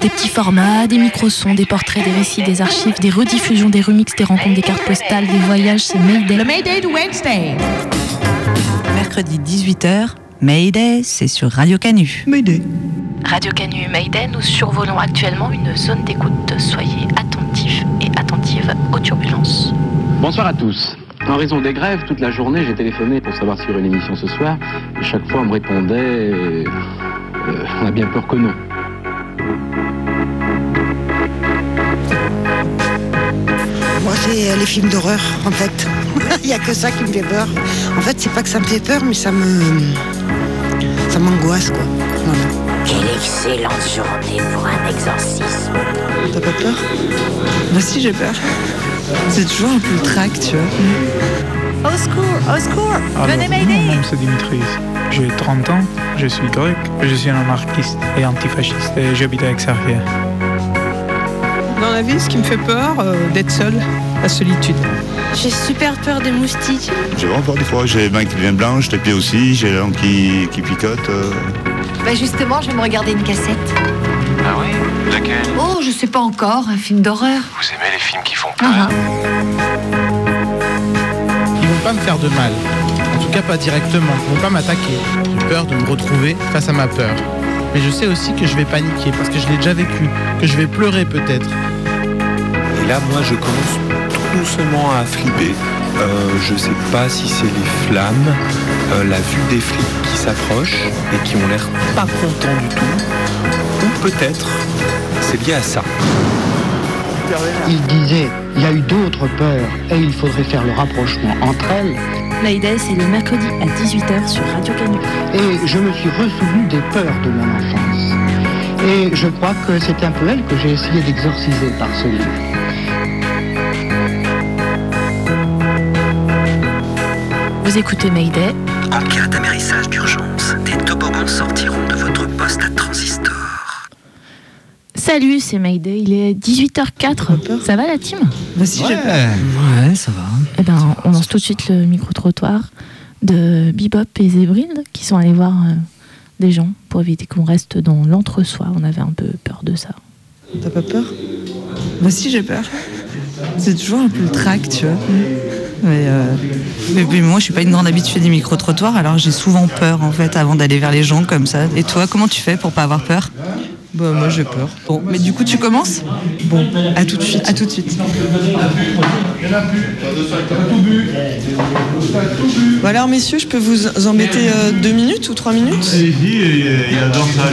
Des petits formats, des micro-sons, des portraits, des récits, des archives, des rediffusions, des remixes, des rencontres, des cartes postales, des voyages, c'est Mayday. Le Mayday de Wednesday. Mercredi 18h, Mayday, c'est sur Radio Canu. Mayday. Radio Canu Mayday, nous survolons actuellement une zone d'écoute. Soyez attentifs et attentives aux turbulences. Bonsoir à tous. En raison des grèves, toute la journée, j'ai téléphoné pour savoir s'il y aurait une émission ce soir. Et chaque fois, on me répondait euh, On a bien peur que non. Moi, c'est euh, les films d'horreur, en fait. Il n'y a que ça qui me fait peur. En fait, c'est pas que ça me fait peur, mais ça me. Ça m'angoisse, quoi. Voilà. Quelle excellente journée pour un exorcisme. T'as pas peur? Moi aussi, j'ai peur. C'est toujours un peu le trac, tu vois. Au secours, au secours Venez Mon nom c'est Dimitris. J'ai 30 ans, je suis grec, je suis un anarchiste et antifasciste et j'habite à Aix-Arrière. Dans la vie, ce qui me fait peur, euh, d'être seul, la solitude. J'ai super peur des moustiques. J'ai vraiment peur des fois. J'ai les mains qui deviennent blanches, les pieds aussi, j'ai la langue qui, qui picote. euh. Bah justement, je vais me regarder une cassette. Ah oui Laquelle? Oh, je sais pas encore, un film d'horreur. Vous aimez les films qui font peur? Ah, Ils vont pas me faire de mal. En tout cas, pas directement. Ils vont pas m'attaquer. J'ai peur de me retrouver face à ma peur. Mais je sais aussi que je vais paniquer parce que je l'ai déjà vécu, que je vais pleurer peut-être. Et là, moi, je commence tout doucement à flipper. Euh, je sais pas si c'est les flammes, euh, la vue des flics qui s'approchent et qui ont l'air pas contents du tout. Ou peut-être c'est lié à ça. Il disait, il y a eu d'autres peurs et il faudrait faire le rapprochement entre elles. Mayday, c'est le mercredi à 18h sur Radio Canu. Et je me suis ressouvenu des peurs de mon enfance. Et je crois que c'est un peu elle que j'ai essayé d'exorciser par ce livre. Vous écoutez Mayday. En cas d'amérissage d'urgence, des toboggans sortiront de votre poste à transistor. Salut, c'est Mayday, il est 18h04. Ça va la team? Peur. Ouais, ça va. Eh ben, on lance tout de suite le micro-trottoir de Bebop et Zébril qui sont allés voir euh, des gens pour éviter qu'on reste dans l'entre-soi. On avait un peu peur de ça. T'as pas peur? Moi aussi, j'ai peur. C'est toujours un peu le trac, tu vois. Mais, euh, mais puis moi, je suis pas une grande habituée des micro-trottoirs, alors j'ai souvent peur, en fait, avant d'aller vers les gens comme ça. Et toi, comment tu fais pour pas avoir peur? Bah, moi, j'ai peur. Bon, mais du coup, tu commences? Bon, à tout de suite. À tout de suite. Bon alors messieurs, je peux vous embêter euh, deux minutes ou trois minutes? Il adore ça.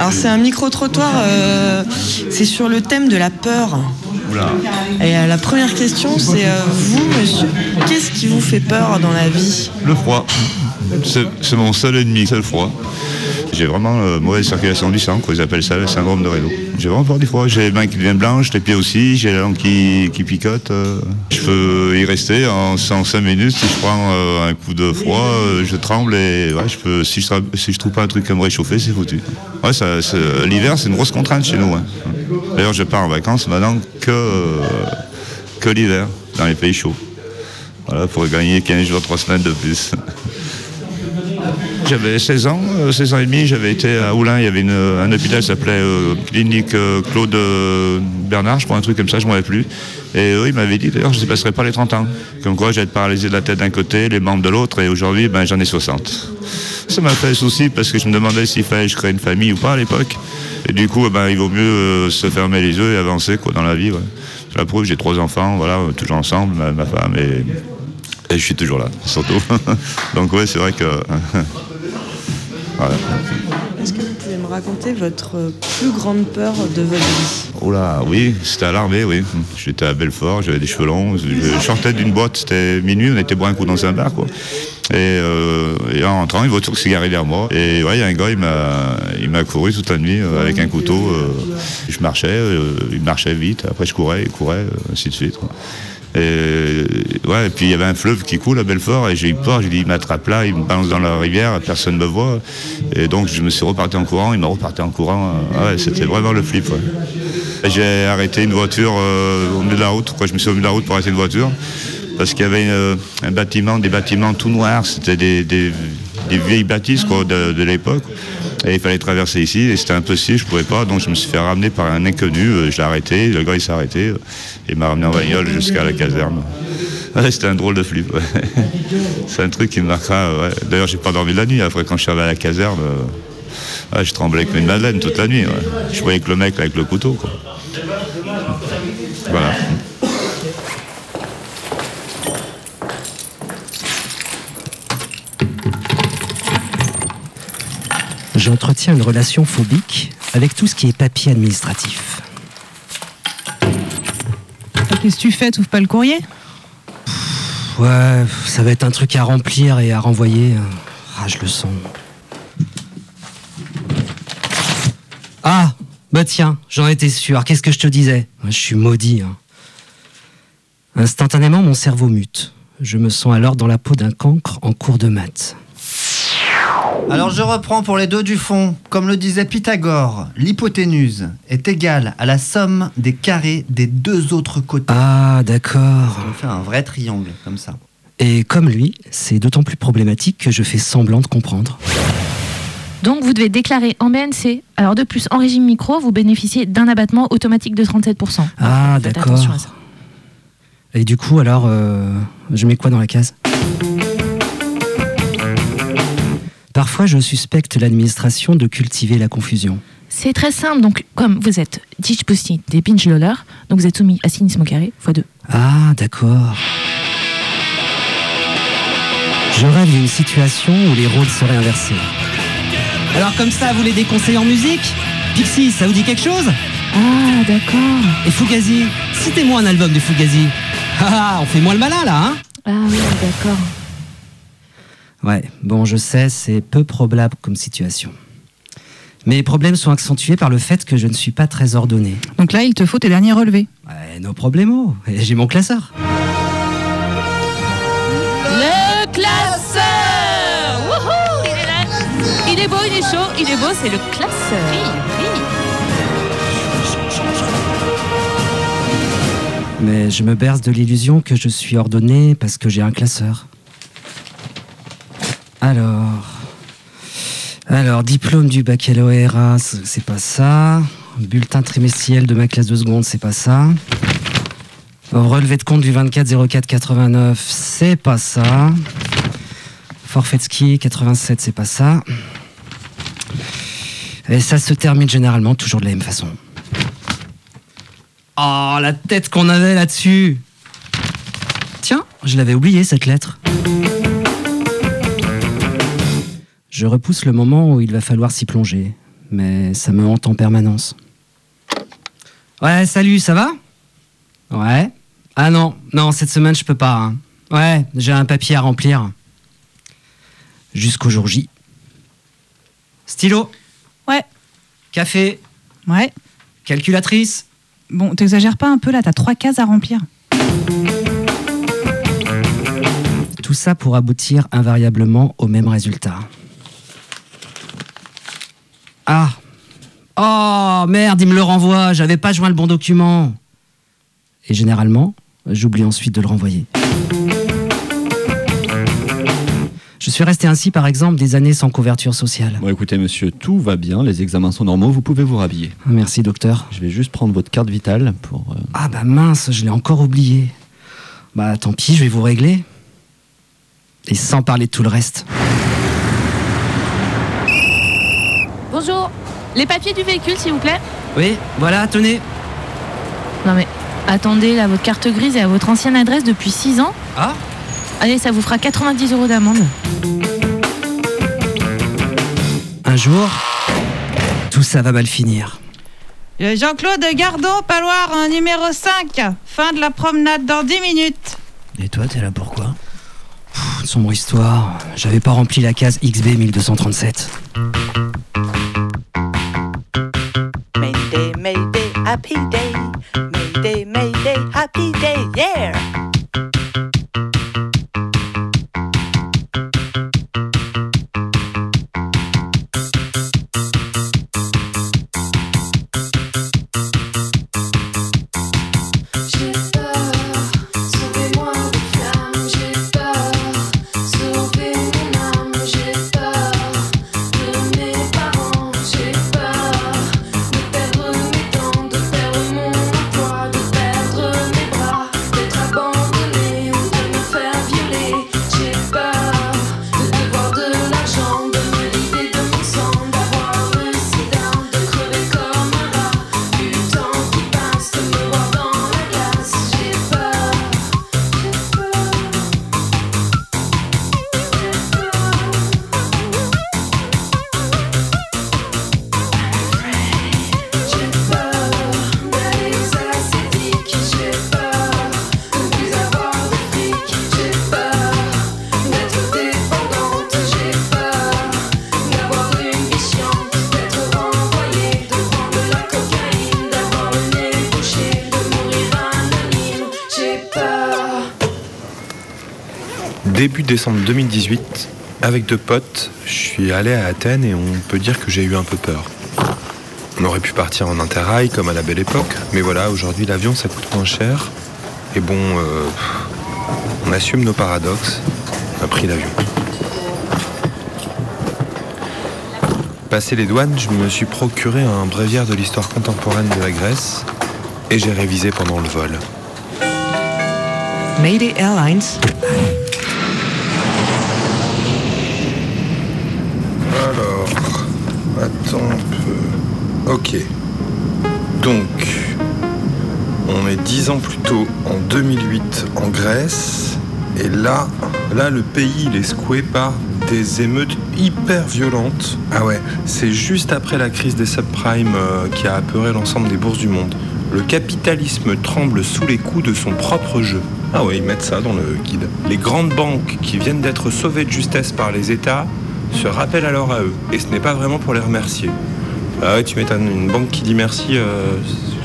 Alors c'est un micro-trottoir, euh, c'est sur le thème de la peur. Et euh, la première question c'est euh, vous monsieur, qu'est-ce qui vous fait peur dans la vie? Le froid. C'est c'est mon seul ennemi, c'est le froid. J'ai vraiment euh, mauvaise circulation du sang, quoi. ils appellent ça le syndrome de Raynaud. J'ai vraiment peur des fois, j'ai les mains qui deviennent blanches, les pieds aussi, j'ai la langue qui, qui picote. euh. Je peux y rester en, en 5 minutes, si je prends euh, un coup de froid, je tremble et ouais, je peux, si, je, si trouve pas un truc à me réchauffer, c'est foutu. Ouais, L'hiver, c'est une grosse contrainte chez nous. hein. D'ailleurs, je pars en vacances maintenant que, que l'hiver, dans les pays chauds. Voilà, pour gagner 15 jours, 3 semaines de plus. J'avais 16 ans, euh, 16 ans et demi, j'avais été à Oulin, il y avait un hôpital qui s'appelait euh, Clinique euh, Claude euh, Bernard, je crois, un truc comme ça, je ne m'en plus. Et eux, ils m'avaient dit d'ailleurs, je ne dépasserai pas les 30 ans. Comme quoi, j'allais être paralysé de la tête d'un côté, les membres de l'autre, et aujourd'hui, ben, j'en ai 60. Ça m'a fait souci parce que je me demandais s'il fallait que je crée une famille ou pas à l'époque. Et du coup, ben, il vaut mieux euh, se fermer les yeux et avancer quoi, dans la vie. ouais. La preuve, j'ai trois enfants, voilà, toujours ensemble, ma, ma femme, et, et je suis toujours là, surtout. Donc ouais, c'est vrai que... voilà. Est-ce que vous pouvez me raconter votre plus grande peur de votre vie? Oh là, oui, c'était à l'armée, oui. J'étais à Belfort, j'avais des cheveux longs, je sortais d'une boîte, c'était minuit, on était boire un coup dans un bar, quoi. Et, euh, et en rentrant, une voiture s'est garée derrière moi. Et ouais, il y a un gars, il m'a, il couru toute la nuit euh, avec un couteau. euh, je marchais, il marchait vite. Après, je courais, il courait, ainsi de suite. quoi. Et, ouais, puis il y avait un fleuve qui coule à Belfort et j'ai eu peur, j'ai dit il m'attrape là, il me balance dans la rivière, personne ne me voit. Et donc je me suis reparti en courant, il m'a reparti en courant. Ah ouais, c'était vraiment le flip. J'ai arrêté une voiture euh, au milieu de la route, quoi. je me suis au milieu de la route pour arrêter une voiture? Parce qu'il y avait une- un bâtiment, des bâtiments tout noirs, c'était des, vieilles bâtisses quoi, de l'époque. Et il fallait traverser ici, et c'était impossible, je pouvais pas, donc je me suis fait ramener par un inconnu, euh, je l'ai arrêté, le gars il s'est arrêté, euh, et m'a ramené en bagnole jusqu'à la caserne. C'était un drôle de flip. C'est un truc qui me marquera. ouais. D'ailleurs, j'ai pas dormi la nuit. Après, quand je suis arrivé à la caserne, euh, je tremblais comme une madeleine toute la nuit. Je voyais que le mec avec le couteau. Voilà. J'entretiens une relation phobique avec tout ce qui est papier administratif. Qu'est-ce que tu fais? Tu ouvres pas le courrier? Ouais, ça va être un truc à remplir et à renvoyer. Ah, je le sens. Ah, bah tiens, j'en étais sûr. Qu'est-ce que je te disais? Je suis maudit. hein. Instantanément, mon cerveau mute. Je me sens alors dans la peau d'un cancre en cours de maths. Alors je reprends pour les deux du fond. Comme le disait Pythagore, l'hypoténuse est égale à la somme des carrés des deux autres côtés. Ah, d'accord. On fait un vrai triangle, comme ça. Et comme lui, c'est d'autant plus problématique que je fais semblant de comprendre. Donc vous devez déclarer en BNC. Alors de plus, en régime micro, vous bénéficiez d'un abattement automatique de 37%. Ah, Faites d'accord. attention à ça. Et du coup, alors, euh, je mets quoi dans la case? Parfois, je suspecte l'administration de cultiver la confusion. C'est très simple. Donc comme vous êtes Ditch Pussy des binge lollers, donc vous êtes soumis à cynisme au carré x 2. Ah, d'accord. Je rêve d'une situation où les rôles seraient inversés. Alors comme ça, vous les déconseillez en musique? Pixie, ça vous dit quelque chose? Ah, d'accord. Et Fugazi Citez-moi un album de Fugazi. Ah, ah, on fait moins le malin là, hein? Ah oui, d'accord. Ouais, bon, je sais, c'est peu probable comme situation. Mes problèmes sont accentués par le fait que je ne suis pas très ordonné. Donc là, il te faut tes derniers relevés. Ouais, nos problèmes. Et J'ai mon classeur. Le classeur Wouhou Il est là. Il est beau, il est chaud, il est beau, c'est le classeur. Mais je me berce de l'illusion que je suis ordonné parce que j'ai un classeur. Alors. Alors, diplôme du baccalauréat, c'est pas ça. Bulletin trimestriel de ma classe de seconde, c'est pas ça. Relevé de compte du 24 04 89, c'est pas ça. Forfait de ski 87, c'est pas ça. Et ça se termine généralement toujours de la même façon. Oh, la tête qu'on avait là-dessus Tiens, je l'avais oublié cette lettre. Je repousse le moment où il va falloir s'y plonger, mais ça me hante en permanence. Ouais, salut, ça va? Ouais. Ah non, non, cette semaine je peux pas. hein. Ouais, j'ai un papier à remplir. Jusqu'au jour J. Stylo? Ouais. Café? Ouais. Calculatrice? Bon, t'exagères pas un peu là, t'as trois cases à remplir. Tout ça pour aboutir invariablement au même résultat. Ah Oh merde, il me le renvoie, j'avais pas joint le bon document. Et généralement, j'oublie ensuite de le renvoyer. Je suis resté ainsi, par exemple, des années sans couverture sociale. Bon, écoutez, monsieur, tout va bien, les examens sont normaux, vous pouvez vous rhabiller. Merci, docteur. Je vais juste prendre votre carte vitale pour. euh, Ah bah mince, je l'ai encore oublié. Bah tant pis, je vais vous régler. Et sans parler de tout le reste. Bonjour. Les papiers du véhicule, s'il vous plaît. Oui, voilà, tenez. Non mais attendez, là, votre carte grise est à votre ancienne adresse depuis 6 ans. Ah Allez, ça vous fera 90 euros d'amende. Un jour, tout ça va mal finir. Euh, Jean-Claude Gardon, paloir un numéro 5. Fin de la promenade dans 10 minutes. Et toi, t'es là pourquoi sombre histoire. J'avais pas rempli la case XB 1237. Happy day. Décembre 2018, avec deux potes, je suis allé à Athènes et on peut dire que j'ai eu un peu peur. On aurait pu partir en interrail comme à la belle époque, mais voilà, aujourd'hui l'avion ça coûte moins cher. Et bon, euh, on assume nos paradoxes, on a pris l'avion. Passé les douanes, je me suis procuré un bréviaire de l'histoire contemporaine de la Grèce et j'ai révisé pendant le vol. Mayday Airlines. Alors, peu. Ok. Donc, on est dix ans plus tôt, en 2008, en Grèce. Et là, là, le pays, est secoué par des émeutes hyper violentes. Ah ouais, c'est juste après la crise des subprimes euh, qui a apeuré l'ensemble des bourses du monde. Le capitalisme tremble sous les coups de son propre jeu. Ah ouais, ils mettent ça dans le guide. Les grandes banques qui viennent d'être sauvées de justesse par les États se rappellent alors à eux. Et ce n'est pas vraiment pour les remercier. Ah ouais, tu m'étonnes, une banque qui dit merci, euh,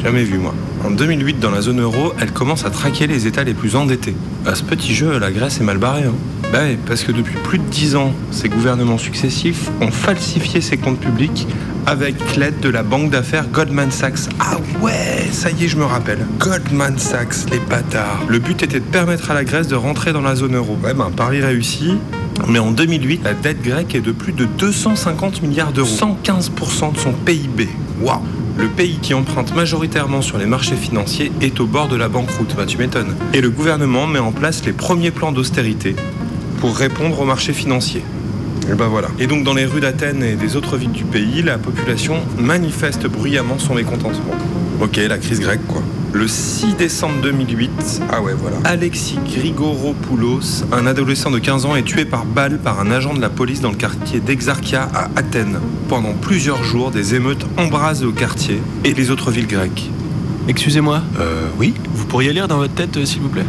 jamais vu moi. En 2008, dans la zone euro, elle commence à traquer les États les plus endettés. À ce petit jeu, la Grèce est mal barrée. Hein. Bah ouais, parce que depuis plus de 10 ans, ces gouvernements successifs ont falsifié ses comptes publics avec l'aide de la banque d'affaires Goldman Sachs. Ah ouais, ça y est, je me rappelle. Goldman Sachs, les bâtards. Le but était de permettre à la Grèce de rentrer dans la zone euro. Ouais, ben, pari réussi. Mais en 2008, la dette grecque est de plus de 250 milliards d'euros, 115% de son PIB. Waouh Le pays qui emprunte majoritairement sur les marchés financiers est au bord de la banqueroute, bah tu m'étonnes. Et le gouvernement met en place les premiers plans d'austérité pour répondre aux marchés financiers. Et ben voilà. Et donc dans les rues d'Athènes et des autres villes du pays, la population manifeste bruyamment son mécontentement. Ok, la crise grecque quoi. Le 6 décembre 2008, ah ouais voilà, Alexis Grigoropoulos, un adolescent de 15 ans, est tué par balle par un agent de la police dans le quartier d'Exarchia à Athènes. Pendant plusieurs jours, des émeutes embrasent le quartier et les autres villes grecques. Excusez-moi Euh, oui Vous pourriez lire dans votre tête, euh, s'il vous plaît?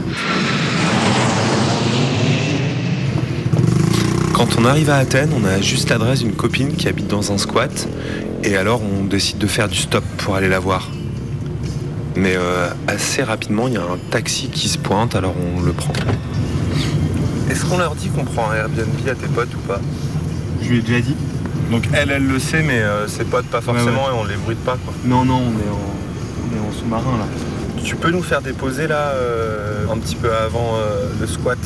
Quand on arrive à Athènes, on a juste l'adresse d'une copine qui habite dans un squat. Et alors on décide de faire du stop pour aller la voir. Mais euh, assez rapidement, il y a un taxi qui se pointe, alors on le prend. Est-ce qu'on leur dit qu'on prend un Airbnb à tes potes ou pas? Je lui ai déjà dit. Donc elle, elle le sait, mais euh, ses potes pas forcément ouais. et on les bruite pas quoi. Non, non, on est en, sous-marin là. Tu peux nous faire déposer là euh, un petit peu avant euh, le squat?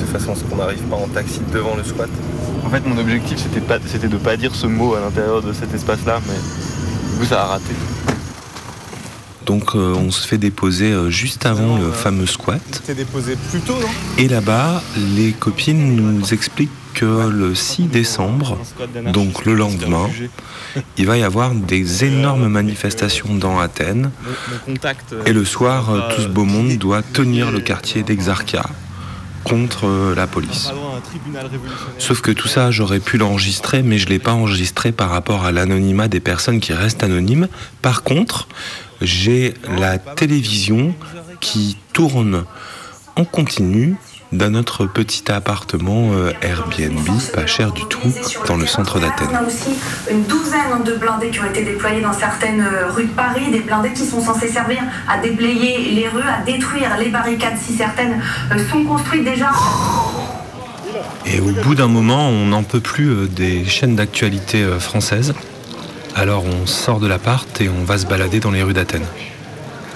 De façon à ce qu'on n'arrive pas en taxi devant le squat. En fait, mon objectif c'était pas, c'était de pas dire ce mot à l'intérieur de cet espace-là, mais du coup ça a raté. Donc euh, on se fait déposer euh, juste avant le fameux squat. C'était déposé plus tôt, non? Et là-bas, les copines nous expliquent que le 6 décembre, donc le lendemain, il va y avoir des énormes manifestations dans Athènes. Et le soir, euh, tout ce beau monde doit tenir le quartier d'Exarchia contre euh, la police. Sauf que tout ça, j'aurais pu l'enregistrer, mais je ne l'ai pas enregistré par rapport à l'anonymat des personnes qui restent anonymes. Par contre, j'ai la télévision qui tourne en continu dans notre petit appartement euh, Airbnb, pas cher du tout, dans le centre On d'Athènes. a aussi une douzaine de blindés qui ont été déployés dans certaines euh, rues de Paris, des blindés qui sont censés servir à déblayer les rues, à détruire les barricades si certaines euh, sont construites déjà. Et au bout d'un moment, on n'en peut plus euh, des chaînes d'actualité euh, françaises. Alors on sort de l'appart et on va se balader dans les rues d'Athènes.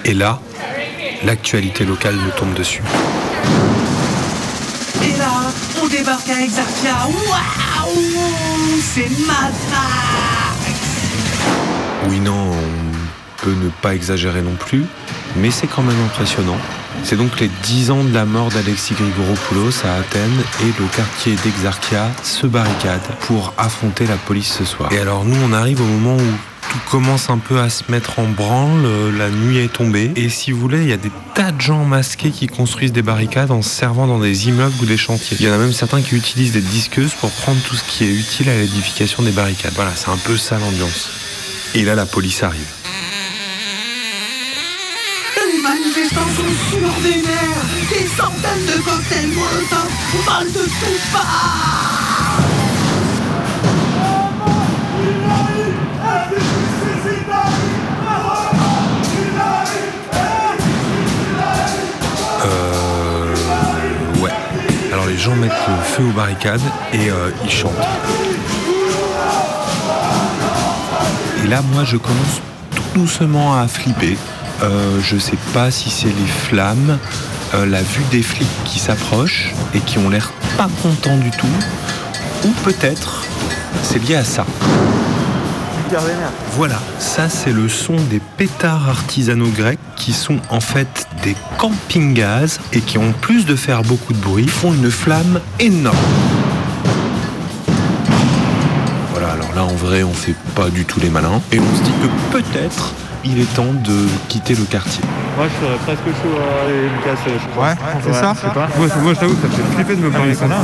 Et là, l'actualité locale nous tombe dessus. Et là, on débarque à Exarchia. Waouh C'est Mad Oui, non, on peut ne pas exagérer non plus, mais c'est quand même impressionnant. C'est donc les 10 ans de la mort d'Alexis Grigoropoulos à Athènes et le quartier d'Exarchia se barricade pour affronter la police ce soir. Et alors nous, on arrive au moment où tout commence un peu à se mettre en branle, euh, la nuit est tombée, et si vous voulez, il y a des tas de gens masqués qui construisent des barricades en se servant dans des immeubles ou des chantiers. Il y en a même certains qui utilisent des disqueuses pour prendre tout ce qui est utile à l'édification des barricades. Voilà, c'est un peu ça l'ambiance. Et là, la police arrive. Des centaines de cocktails de parts. Euh. Ouais. Alors les gens mettent le feu aux barricades et euh, ils chantent. Et là, moi, je commence tout doucement à flipper. Euh, je sais pas si c'est les flammes, euh, la vue des flics qui s'approchent et qui ont l'air pas contents du tout, ou peut-être c'est lié à ça. Voilà, ça c'est le son des pétards artisanaux grecs qui sont en fait des camping-gaz et qui en plus de faire beaucoup de bruit font une flamme énorme. Voilà, alors là en vrai on fait pas du tout les malins et on se dit que peut-être il est temps de quitter le quartier. Moi, je serais presque chaud à aller me casser. je crois. Ouais, fait ça je sais pas. Moi, moi, je t'avoue ça me fait flipper de me Ah, parler comme ça. ça,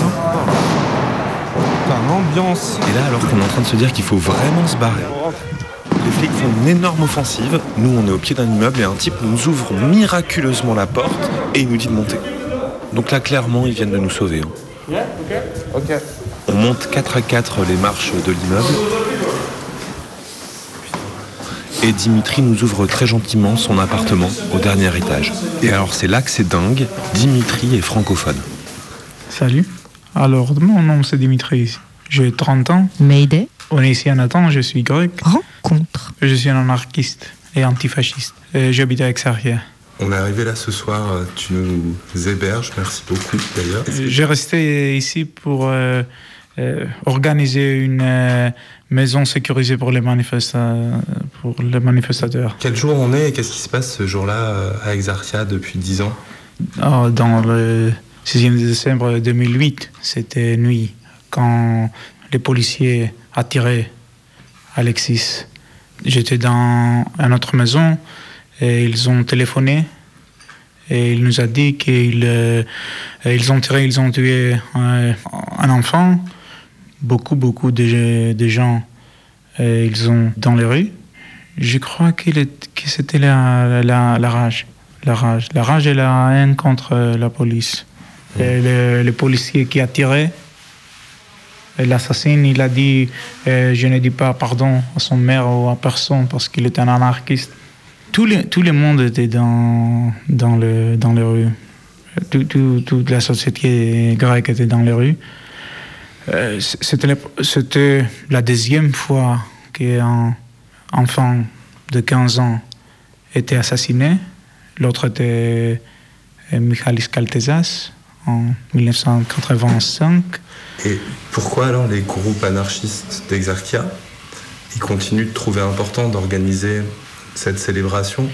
Putain, l'ambiance. Et là alors qu'on est en train de se dire qu'il faut vraiment se barrer. Les flics font une énorme offensive. Nous, on est au pied d'un immeuble et un type nous ouvre miraculeusement la porte et il nous dit de monter. Donc là, clairement, ils viennent de nous sauver. hein. Ok. On monte 4 à 4 les marches de l'immeuble. Et Dimitri nous ouvre très gentiment son appartement au dernier étage. Et alors c'est là que c'est dingue, Dimitri est francophone. Salut. Alors, mon nom c'est Dimitri. J'ai 30 ans. Mayday. On est ici à Nathan, je suis grec. Rencontre. Je suis un anarchiste et antifasciste. Et J'habite à Exarchia. On est arrivé là ce soir, tu nous héberges, merci beaucoup d'ailleurs. J'ai resté ici pour euh, euh, organiser une euh, maison sécurisée pour les, manifesta- pour les manifestateurs. Quel jour on est et qu'est-ce qui se passe ce jour-là euh, à Exarchia depuis 10 ans? Ah, Dans le 6e décembre 2008, c'était nuit, quand les policiers attiraient Alexis. J'étais dans une autre maison et ils ont téléphoné et il nous a dit qu'ils euh, ils ont tiré, ils ont tué euh, un enfant, beaucoup, beaucoup de, de gens, ils ont dans les rues. Je crois qu'il est- que c'était la, la, la rage. La rage. La rage et la haine contre euh, la police. Et le, le policier qui a tiré, l'assassin, il a dit euh, Je ne dis pas pardon à son mère ou à personne parce qu'il est un anarchiste. Tout le, tout le monde était dans, dans, le, dans les rues. Tout- tout- toute la société grecque était dans les rues. Euh, c- C'était la- C'était la deuxième fois qu'un enfant de 15 ans était assassiné. L'autre était euh, Michalis Kaltezas en 1985. Et pourquoi alors les groupes anarchistes d'Exarchia, ils continuent de trouver important d'organiser cette célébration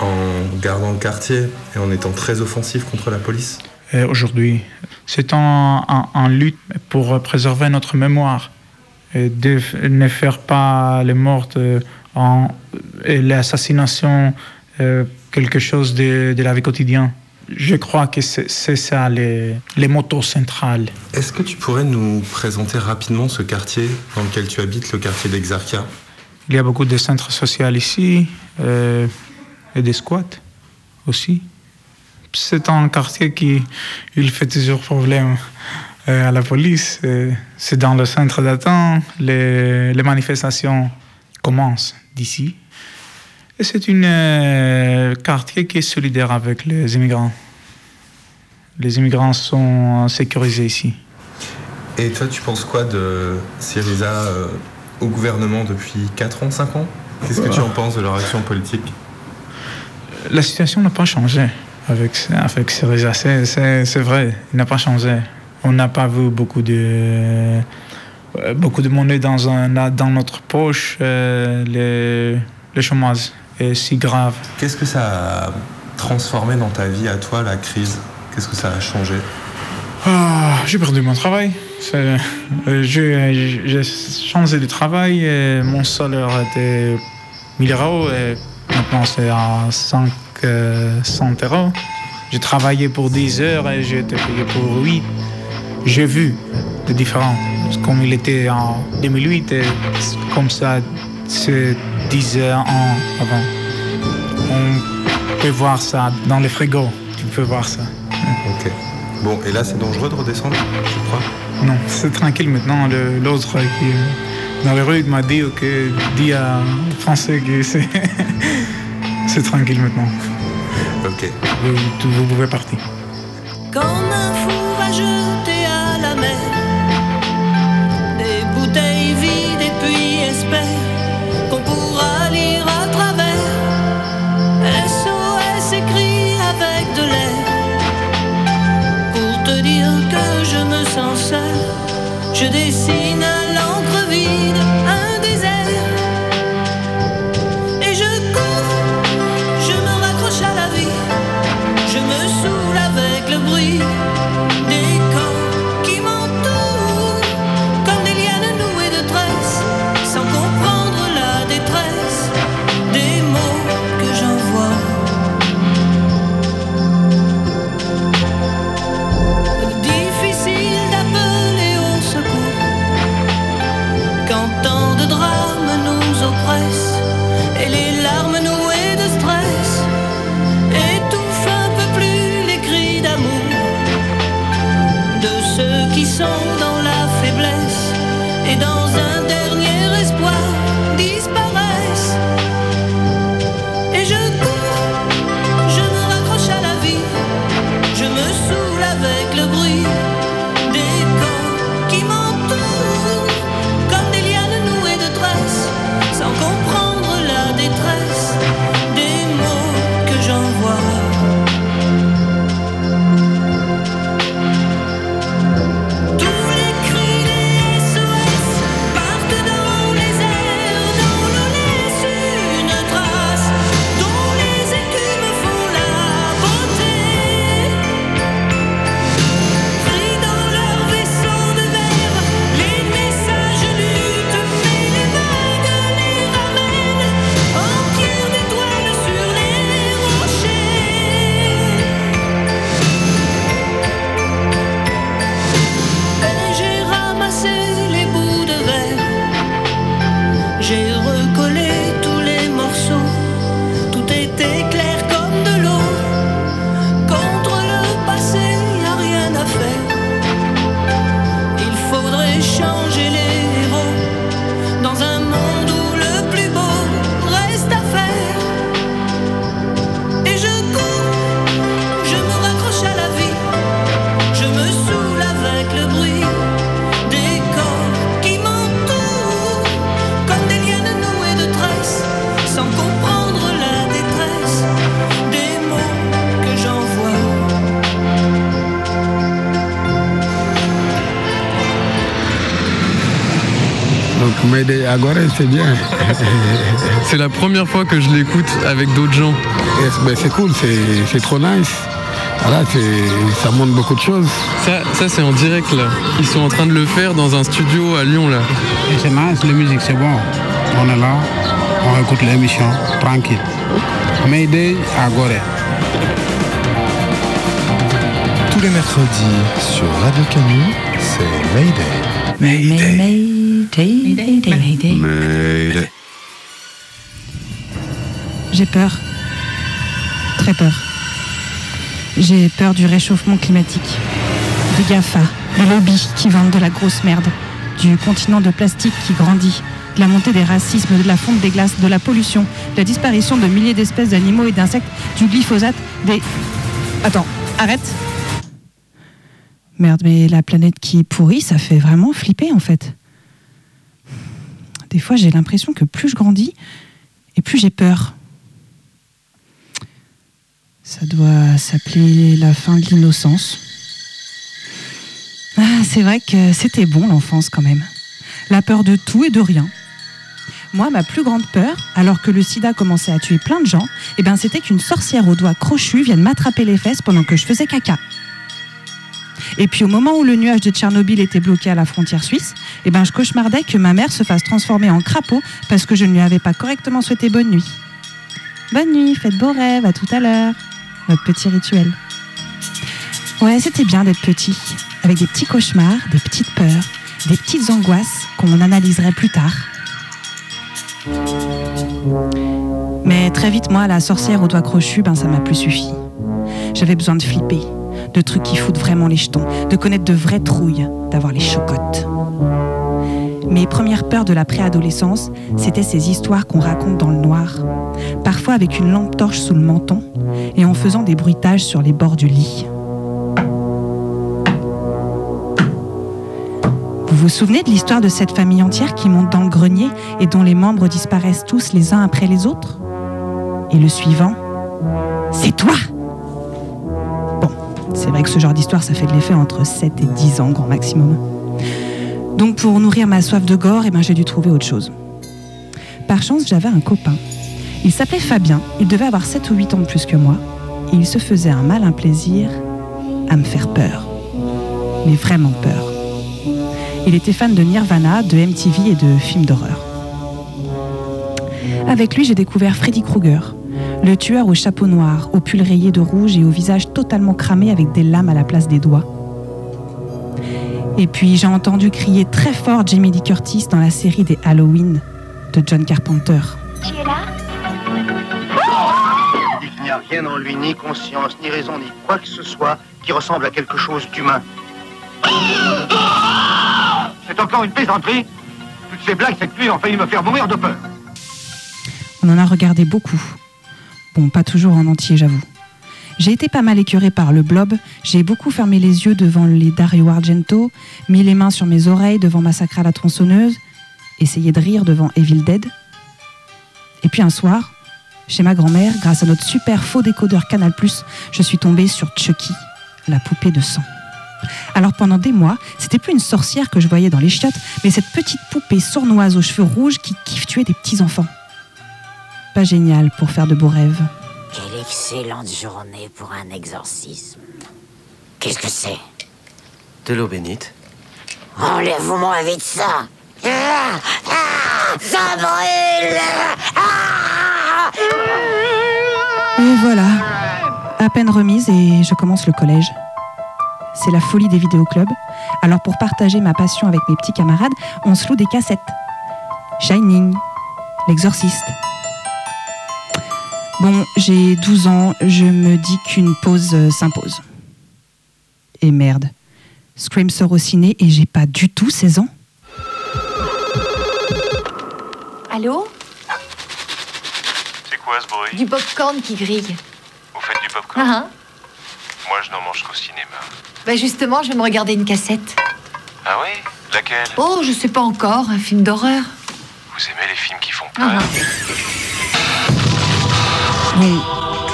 en gardant le quartier et en étant très offensifs contre la police? Euh, aujourd'hui. C'est en, en- en lutte pour préserver notre mémoire, de ne faire pas les morts euh, en, et l'assassination euh, quelque chose de, de la vie quotidienne. Je crois que c'est ça les, les motos centrales. Est-ce que tu pourrais nous présenter rapidement ce quartier dans lequel tu habites, le quartier d'Exarchia? Il y a beaucoup de centres sociaux ici euh, et des squats aussi. c'est un quartier qui il fait toujours problème à la police. Euh, C'est dans le centre d'attente. Les, les manifestations commencent d'ici. Et c'est un euh, quartier qui est solidaire avec les immigrants. Les immigrants sont sécurisés ici. Et toi, tu penses quoi de Syriza euh, au gouvernement depuis 4 ans, 5 ans? Qu'est-ce que tu en penses de leur action politique? La situation n'a pas changé avec, avec Syriza. C'est vrai, il n'a pas changé. On n'a pas vu beaucoup de, euh, beaucoup de monnaie dans, un, dans notre poche. euh, le, le chômage est si grave. Qu'est-ce que ça a transformé dans ta vie à toi, la crise? Qu'est-ce que ça a changé? Ah, j'ai perdu mon travail. Euh, J'ai changé de travail. Et mon salaire était 1000 euros et maintenant c'est à 500 euros. J'ai travaillé pour 10 heures et j'ai été payé pour 8. J'ai vu les différences. Comme il était en 2008 et comme ça, c'est 10 ans avant. On peut voir ça dans les frigos. Tu peux voir ça. Ok. Bon, et là, c'est dangereux de redescendre, je crois? Non, c'est tranquille maintenant. L'autre qui dans les rues il m'a dit que dit à Français que c'est c'est tranquille maintenant. Ok. Vous pouvez partir. Agora, c'est bien. C'est la première fois que je l'écoute avec d'autres gens. Yes, ben, c'est cool, c'est c'est trop nice. Voilà, c'est- ça montre beaucoup de choses. Ça, ça c'est en direct là. Ils sont en train de le faire dans un studio à Lyon là. C'est nice, la musique, c'est bon. On est là, on écoute l'émission, tranquille. Mayday à Gorée. Tous les mercredis sur Radio Canu, c'est Mayday. Mayday. Mayday. Mayday. Mayday. J'ai peur. Très peur. J'ai peur du réchauffement climatique, des GAFA, des lobbies qui vendent de la grosse merde, du continent de plastique qui grandit, de la montée des racismes, de la fonte des glaces, de la pollution, de la disparition de milliers d'espèces d'animaux et d'insectes, du glyphosate, des... Attends, arrête Merde, mais la planète qui pourrit, ça fait vraiment flipper en fait. Des fois, j'ai l'impression que plus je grandis, et plus j'ai peur. Ça doit s'appeler la fin de l'innocence. Ah, c'est vrai que c'était bon l'enfance quand même. La peur de tout et de rien. Moi, ma plus grande peur, alors que le sida commençait à tuer plein de gens, eh ben, c'était qu'une sorcière aux doigts crochus vienne m'attraper les fesses pendant que je faisais caca. Et puis au moment où le nuage de Tchernobyl était bloqué à la frontière suisse, eh ben, je cauchemardais que ma mère se fasse transformer en crapaud parce que je ne lui avais pas correctement souhaité bonne nuit. Bonne nuit, faites beaux rêves, à tout à l'heure. Notre petit rituel. Ouais, c'était bien d'être petit, avec des petits cauchemars, des petites peurs, des petites angoisses qu'on analyserait plus tard. Mais très vite, moi, la sorcière aux doigts crochus, ben, ça m'a plus suffi. J'avais besoin de flipper, de trucs qui foutent vraiment les jetons, de connaître de vraies trouilles, d'avoir les chocottes. Mes premières peurs de la préadolescence, c'était ces histoires qu'on raconte dans le noir, parfois avec une lampe torche sous le menton et en faisant des bruitages sur les bords du lit. Vous vous souvenez de l'histoire de cette famille entière qui monte dans le grenier et dont les membres disparaissent tous les uns après les autres? Et le suivant, c'est toi c'est vrai que ce genre d'histoire, ça fait de l'effet entre 7 et 10 ans, grand maximum. Donc pour nourrir ma soif de gore, eh ben, j'ai dû trouver autre chose. Par chance, j'avais un copain. Il s'appelait Fabien, il devait avoir 7 ou 8 ans de plus que moi, et il se faisait un malin plaisir à me faire peur. Mais vraiment peur. Il était fan de Nirvana, de MTV et de films d'horreur. Avec lui, j'ai découvert Freddy Krueger, le tueur au chapeau noir, au pull rayé de rouge et au visage totalement cramé avec des lames à la place des doigts. Et puis j'ai entendu crier très fort Jamie Lee Curtis dans la série des Halloween de John Carpenter. Tu es là? Il dit qu'il n'y a rien en lui, ni conscience, ni raison, ni quoi que ce soit qui ressemble à quelque chose d'humain. C'est encore une plaisanterie Toutes ces blagues cette nuit ont failli me faire mourir de peur. On en a regardé beaucoup. Bon, pas toujours en entier, j'avoue. J'ai été pas mal écœurée par le blob, j'ai beaucoup fermé les yeux devant les Dario Argento, mis les mains sur mes oreilles devant Massacre à la tronçonneuse, essayé de rire devant Evil Dead. Et puis un soir, chez ma grand-mère, grâce à notre super faux décodeur Canal+, je suis tombée sur Chucky, la poupée de sang. Alors pendant des mois, c'était plus une sorcière que je voyais dans les chiottes, mais cette petite poupée sournoise aux cheveux rouges qui kiffe tuer des petits enfants. Pas génial pour faire de beaux rêves. Quelle excellente journée pour un exorcisme. Qu'est-ce que c'est? De l'eau bénite. Enlève-moi vite ça Ah Ah Ça brûle Ah Et voilà, à peine remise et je commence le collège. C'est la folie des vidéoclubs. Alors pour partager ma passion avec mes petits camarades, on se loue des cassettes. Shining, L'exorciste. Bon, j'ai 12 ans, je me dis qu'une pause euh, s'impose. Et merde, Scream sort au ciné et j'ai pas du tout 16 ans. Allô? C'est quoi ce bruit? Du popcorn qui grille. Vous faites du popcorn? Ah, ah. Moi, je n'en mange qu'au cinéma. Bah justement, je vais me regarder une cassette. Ah oui? Laquelle? Oh, je sais pas encore, un film d'horreur. Vous aimez les films qui font Ah, peur? Bon,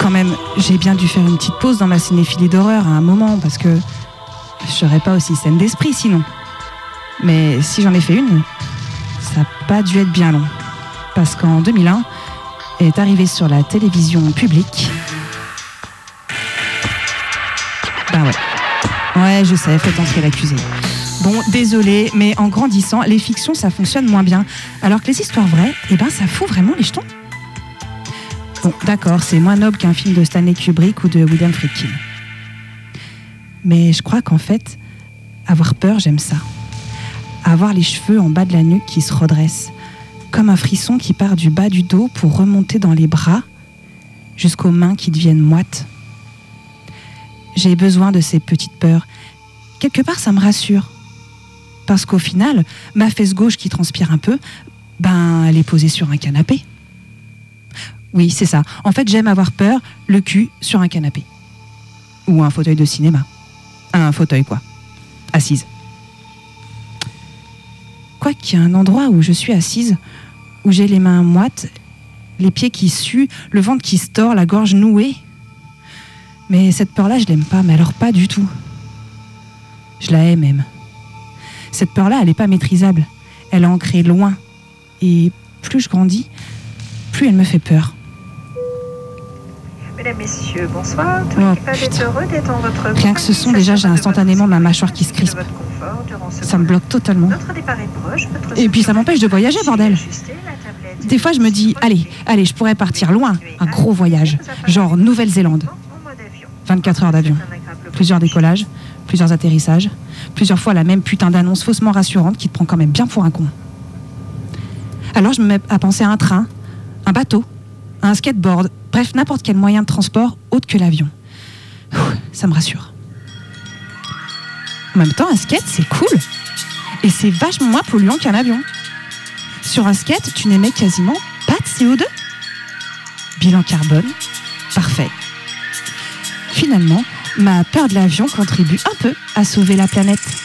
quand même, j'ai bien dû faire une petite pause dans ma cinéphilie d'horreur à un moment parce que je serais pas aussi saine d'esprit sinon. Mais si j'en ai fait une, ça n'a pas dû être bien long. Parce qu'en 2001 est arrivé sur la télévision publique. Ben ouais. Ouais, je sais, faites entrer l'accusé. Bon, désolé, mais en grandissant, les fictions, ça fonctionne moins bien. Alors que les histoires vraies, eh ben, ça fout vraiment les jetons. Bon, d'accord, c'est moins noble qu'un film de Stanley Kubrick ou de William Friedkin. Mais je crois qu'en fait, avoir peur, j'aime ça. Avoir les cheveux en bas de la nuque qui se redressent, comme un frisson qui part du bas du dos pour remonter dans les bras jusqu'aux mains qui deviennent moites. j'ai besoin de ces petites peurs. Quelque part, ça me rassure. Parce qu'au final, ma fesse gauche qui transpire un peu, ben, elle est posée sur un canapé. Oui, c'est ça. En fait, j'aime avoir peur, le cul sur un canapé. Ou un fauteuil de cinéma. Un fauteuil, quoi. Assise. Quoi qu'il y a un endroit où je suis assise, où j'ai les mains moites, les pieds qui suent, le ventre qui se tord, la gorge nouée. Mais cette peur-là, je l'aime pas, mais alors pas du tout. Je la hais même. Cette peur-là, elle n'est pas maîtrisable. Elle est ancrée loin. Et plus je grandis, plus elle me fait peur. Mesdames, Messieurs, bonsoir. Tout Oh, est heureux d'être en votre Rien que ce son, déjà, j'ai instantanément ma mâchoire qui se crispe. Ça me bloque totalement. Et puis ça m'empêche de voyager, bordel. Des fois, je me dis, allez, allez, je pourrais partir loin, un gros voyage, genre Nouvelle-Zélande. 24 heures d'avion, plusieurs décollages, plusieurs atterrissages, plusieurs fois la même putain d'annonce faussement rassurante qui te prend quand même bien pour un con. Alors je me mets à penser à un train, un bateau, un skateboard, bref, n'importe quel moyen de transport autre que l'avion. Ça me rassure. En même temps, un skate, c'est cool. Et c'est vachement moins polluant qu'un avion. Sur un skate, tu n'émets quasiment pas de CO2. Bilan carbone, parfait. Finalement, ma peur de l'avion contribue un peu à sauver la planète.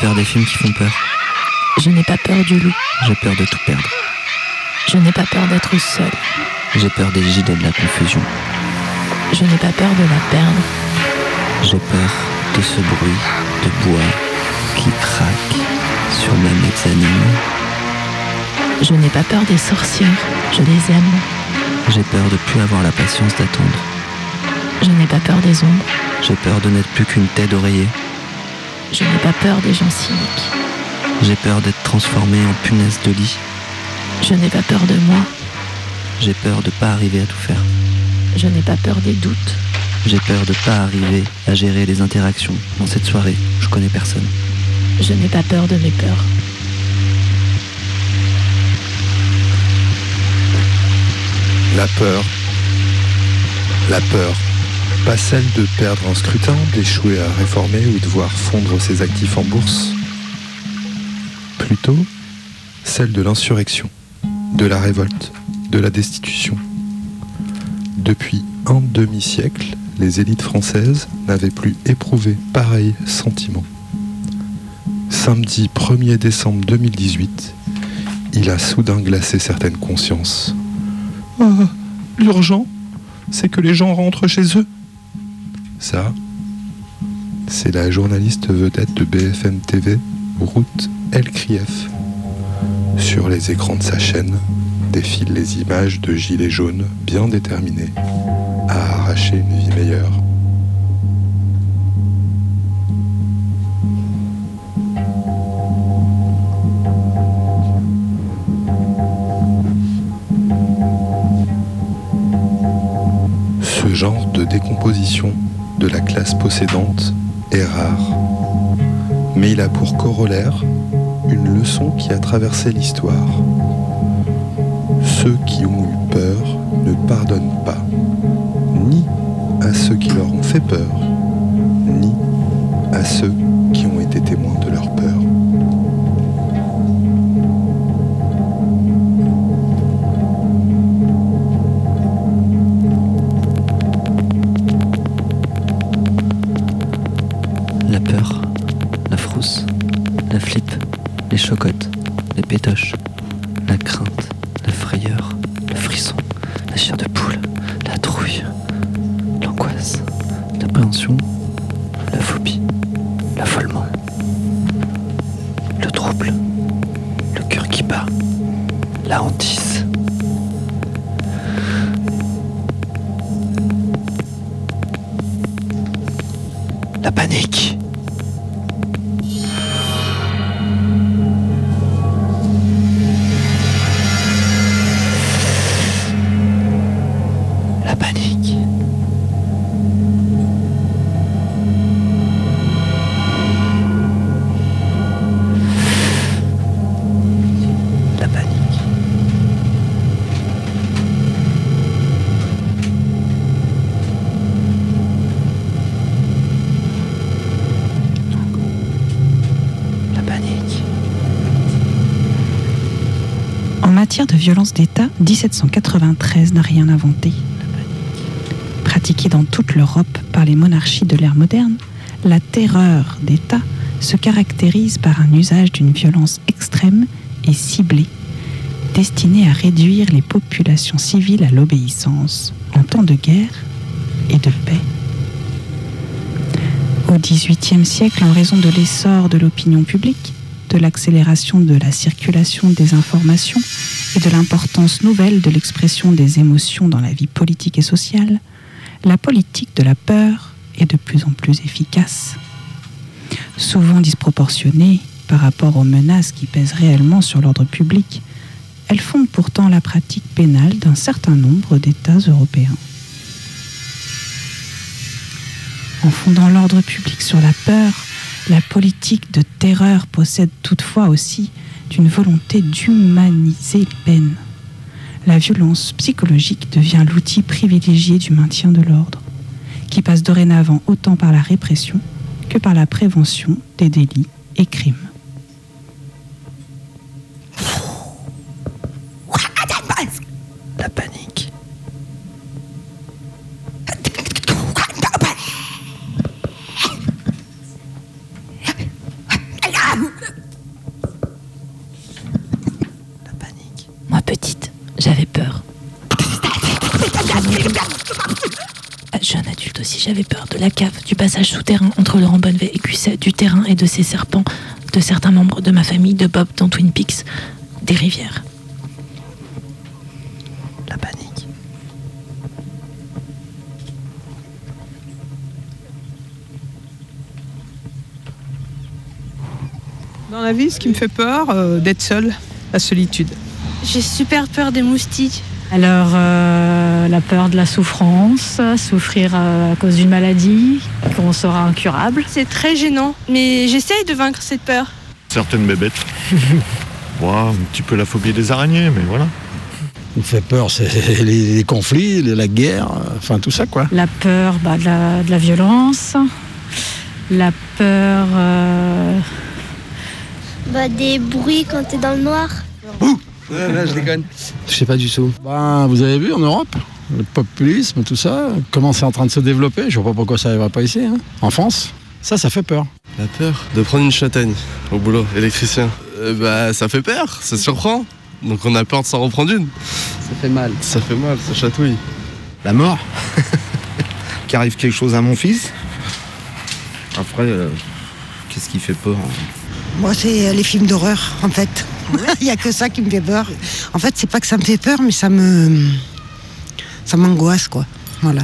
Peur des films qui font peur. Je n'ai pas peur du loup. J'ai peur de tout perdre. Je n'ai pas peur d'être seule. J'ai peur des gilets de la confusion. Je n'ai pas peur de la perdre. J'ai peur de ce bruit de bois qui craque sur ma mezzanine. Je n'ai pas peur des sorcières. Je les aime. J'ai peur de plus avoir la patience d'attendre. Je n'ai pas peur des ombres. J'ai peur de n'être plus qu'une tête d'oreiller. Je n'ai pas peur des gens cyniques. J'ai peur d'être transformé en punaise de lit. Je n'ai pas peur de moi. J'ai peur de pas arriver à tout faire. Je n'ai pas peur des doutes. J'ai peur de pas arriver à gérer les interactions. Dans cette soirée, je connais personne. Je n'ai pas peur de mes peurs. La peur. La peur. Pas celle de perdre un scrutin, d'échouer à réformer ou de voir fondre ses actifs en bourse. Plutôt celle de l'insurrection, de la révolte, de la destitution. Depuis un demi-siècle, les élites françaises n'avaient plus éprouvé pareil sentiment. Samedi 1er décembre 2018, il a soudain glacé certaines consciences. Ah, l'urgent, c'est que les gens rentrent chez eux. Ça, c'est la journaliste vedette de BFM TV, Ruth El Krief. Sur les écrans de sa chaîne défilent les images de gilets jaunes bien déterminés à arracher une vie meilleure. Ce genre de décomposition de la classe possédante est rare, mais il a pour corollaire une leçon qui a traversé l'histoire. Ceux qui ont eu peur ne pardonnent pas, ni à ceux qui leur ont fait peur, ni à ceux qui ont été témoins de les chocottes, les pétoches, la crainte, la frayeur, le frisson, la chair de poule, la trouille, l'angoisse, l'appréhension, violence d'État, 1793 n'a rien inventé. Pratiquée dans toute l'Europe par les monarchies de l'ère moderne, la terreur d'État se caractérise par un usage d'une violence extrême et ciblée, destinée à réduire les populations civiles à l'obéissance en temps de guerre et de paix. Au XVIIIe siècle, en raison de l'essor de l'opinion publique, de l'accélération de la circulation des informations et de l'importance nouvelle de l'expression des émotions dans la vie politique et sociale, la politique de la peur est de plus en plus efficace. Souvent disproportionnée par rapport aux menaces qui pèsent réellement sur l'ordre public, elle fonde pourtant la pratique pénale d'un certain nombre d'États européens. En fondant l'ordre public sur la peur, la politique de terreur possède toutefois aussi d'une volonté d'humaniser les peines. La violence psychologique devient l'outil privilégié du maintien de l'ordre, qui passe dorénavant autant par la répression que par la prévention des délits et crimes. J'avais peur de la cave, du passage souterrain entre Laurent Bonnevet et Cusset, du terrain et de ses serpents, de certains membres de ma famille, de Bob dans Twin Peaks, des rivières. La panique. Dans la vie, ce qui me fait peur, euh, d'être seule, la solitude. J'ai super peur des moustiques. Alors, euh, la peur de la souffrance, souffrir euh, à cause d'une maladie qu'on sera incurable. C'est très gênant, mais j'essaye de vaincre cette peur. Certaines bébêtes. Un petit peu la phobie des araignées, mais voilà. Il fait peur, c'est les, les conflits, la guerre, enfin tout ça quoi. La peur bah, de, la, de la violence, la peur... euh, Bah, des bruits quand t'es dans le noir. Je déconne. Je sais pas du tout. Ben, vous avez vu en Europe, le populisme, tout ça, comment c'est en train de se développer. Je vois pas pourquoi ça n'arrivera pas ici. hein. En France, ça, ça fait peur. La peur de prendre une châtaigne au boulot, électricien. Euh, bah, ça fait peur, ça surprend. Donc on a peur de s'en reprendre une. Ça fait mal. Ça fait mal, ça chatouille. La mort Qu'arrive quelque chose à mon fils Après, euh, qu'est-ce qui fait peur hein Moi, c'est euh, les films d'horreur, en fait. Il n'y a que ça qui me fait peur. En fait, c'est pas que ça me fait peur, mais ça me. Ça m'angoisse, quoi. Voilà.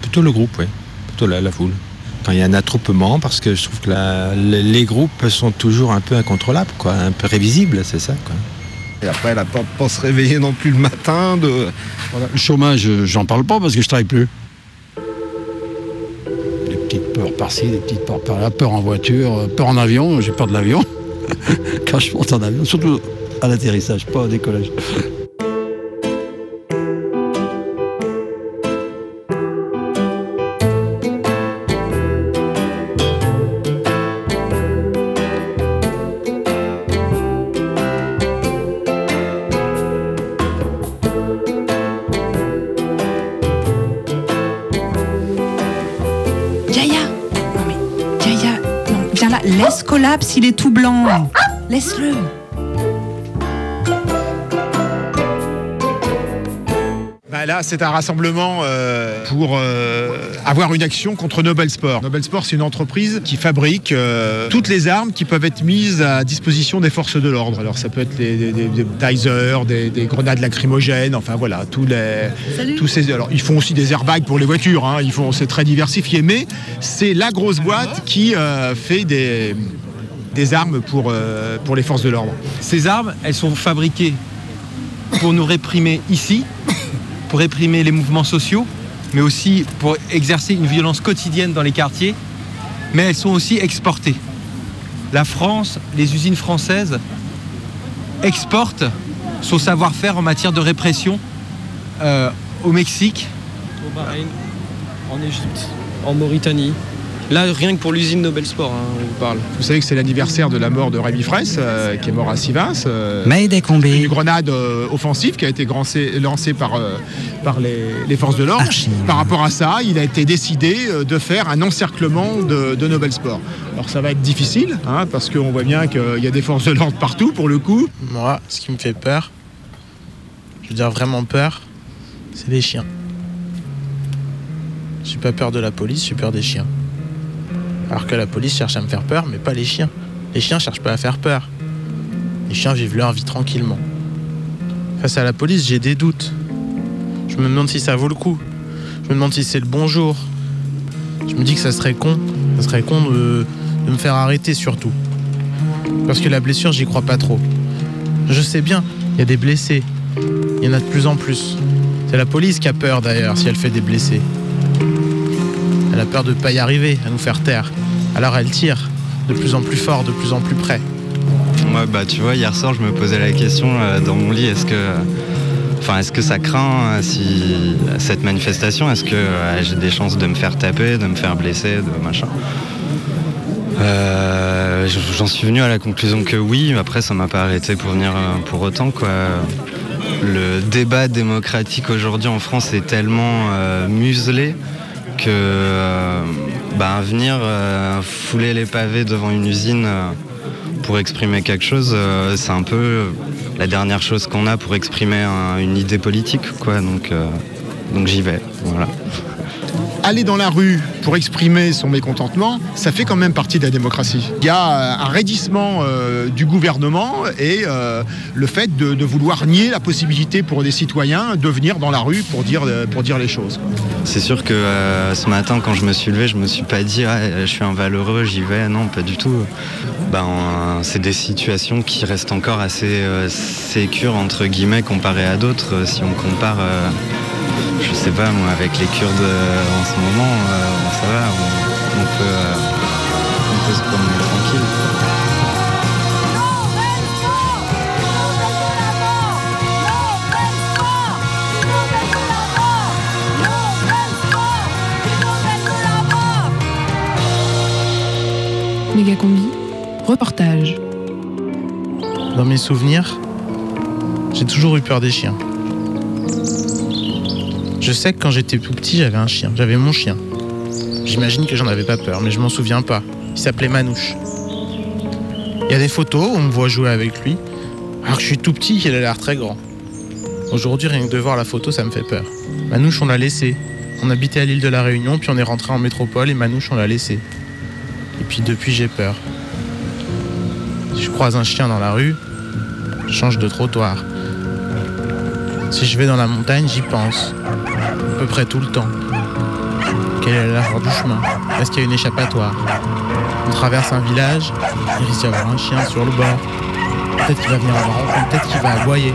Plutôt le groupe, oui. Plutôt la, la foule. Quand il y a un attroupement, parce que je trouve que la- les, les groupes sont toujours un peu incontrôlables, quoi, un peu révisibles, c'est ça. Quoi. Et après, elle a pas de pas se réveiller non plus le matin. De... Voilà. Le chômage, euh, j'en parle pas parce que je travaille plus. Des petites peurs par-ci, des petites peurs par-là, peur en voiture, euh, peur en avion, j'ai peur de l'avion. Quand je monte en avion, surtout à l'atterrissage, pas au décollage. Il est tout blanc. Laisse-le. Bah là, c'est un rassemblement euh, pour euh, avoir une action contre Nobel Sport. Nobel Sport, c'est une entreprise qui fabrique euh, toutes les armes qui peuvent être mises à disposition des forces de l'ordre. Alors, ça peut être des, des, des- des tasers, des, des grenades lacrymogènes, enfin voilà, tous les, tous ces. Alors, ils font aussi des airbags pour les voitures. hein, ils font, c'est très diversifié, mais c'est la grosse boîte qui fait des des armes pour, euh, pour les forces de l'ordre. Ces armes, elles sont fabriquées pour nous réprimer ici, pour réprimer les mouvements sociaux, mais aussi pour exercer une violence quotidienne dans les quartiers, mais elles sont aussi exportées. La France, les usines françaises exportent son savoir-faire en matière de répression euh, au Mexique. Au Bahreïn, en Égypte, en Mauritanie. Là, rien que pour l'usine Nobel Sport, hein, on vous parle. Vous savez que c'est l'anniversaire de la mort de Rémi Fraisse, euh, qui est mort à Sivas. euh. Une grenade euh, offensive qui a été lancée, lancée par, euh, par les, les forces de l'ordre. Par rapport à ça, il a été décidé euh, de faire un encerclement de, de Nobel Sport. Alors ça va être difficile, hein, parce qu'on voit bien qu'il y a des forces de l'ordre partout pour le coup. Moi, ce qui me fait peur, je veux dire vraiment peur, c'est les chiens. J'ai pas peur de la police, j'ai peur des chiens. Alors que la police cherche à me faire peur, mais pas les chiens. Les chiens cherchent pas à faire peur. Les chiens vivent leur vie tranquillement. Face à la police, j'ai des doutes. Je me demande si ça vaut le coup. Je me demande si c'est le bon jour. Je me dis que ça serait con. Ça serait con de, de me faire arrêter surtout. Parce que la blessure, j'y crois pas trop. Je sais bien, il y a des blessés. Il y en a de plus en plus. C'est la police qui a peur d'ailleurs si elle fait des blessés. Elle a peur de pas y arriver, à nous faire taire. Alors elle tire, de plus en plus fort, de plus en plus près. Moi, bah, tu vois, hier soir, je me posais la question euh, dans mon lit est-ce que, ça craint euh, si cette manifestation? Est-ce que euh, j'ai des chances de me faire taper, de me faire blesser, de machin? J'en suis venu à la conclusion que oui. Après, ça m'a pas arrêté pour venir pour autant, quoi. Le débat démocratique aujourd'hui en France est tellement muselé que euh, bah, venir euh, fouler les pavés devant une usine. euh, pour exprimer quelque chose, c'est un peu la dernière chose qu'on a pour exprimer un- une idée politique, quoi. Donc, donc j'y vais. Voilà. Aller dans la rue pour exprimer son mécontentement, ça fait quand même partie de la démocratie. Il y a euh, un raidissement euh, du gouvernement et euh, le fait de, vouloir nier la possibilité pour des citoyens de venir dans la rue pour dire, pour dire les choses. C'est sûr que ce matin, quand je me suis levé, je me suis pas dit ah, je suis un valeureux, j'y vais. Non, pas du tout. Ben, c'est des situations qui restent encore assez sécures entre guillemets comparées à d'autres. Si on compare, je sais pas moi, avec les Kurdes euh, en ce moment, euh, ça va, on, on peut, euh, on peut se promener tranquille. Méga combi, reportage. Dans mes souvenirs, j'ai toujours eu peur des chiens. Je sais que quand j'étais tout petit, j'avais un chien, j'avais mon chien. J'imagine que j'en avais pas peur, mais je m'en souviens pas. Il s'appelait Manouche. Il y a des photos où on me voit jouer avec lui. Alors que je suis tout petit, il a l'air très grand. Aujourd'hui, rien que de voir la photo, ça me fait peur. Manouche, on l'a laissé. On habitait à l'île de la Réunion, puis on est rentré en métropole et Manouche, on l'a laissé. Et puis depuis, j'ai peur. Si je croise un chien dans la rue, je change de trottoir. Si je vais dans la montagne, j'y pense. À peu près tout le temps. Quelle est la largeur du chemin? Est-ce qu'il y a une échappatoire? On traverse un village, il risque d'y avoir un chien sur le bord. Peut-être qu'il va venir à ma rencontre, peut-être qu'il va aboyer.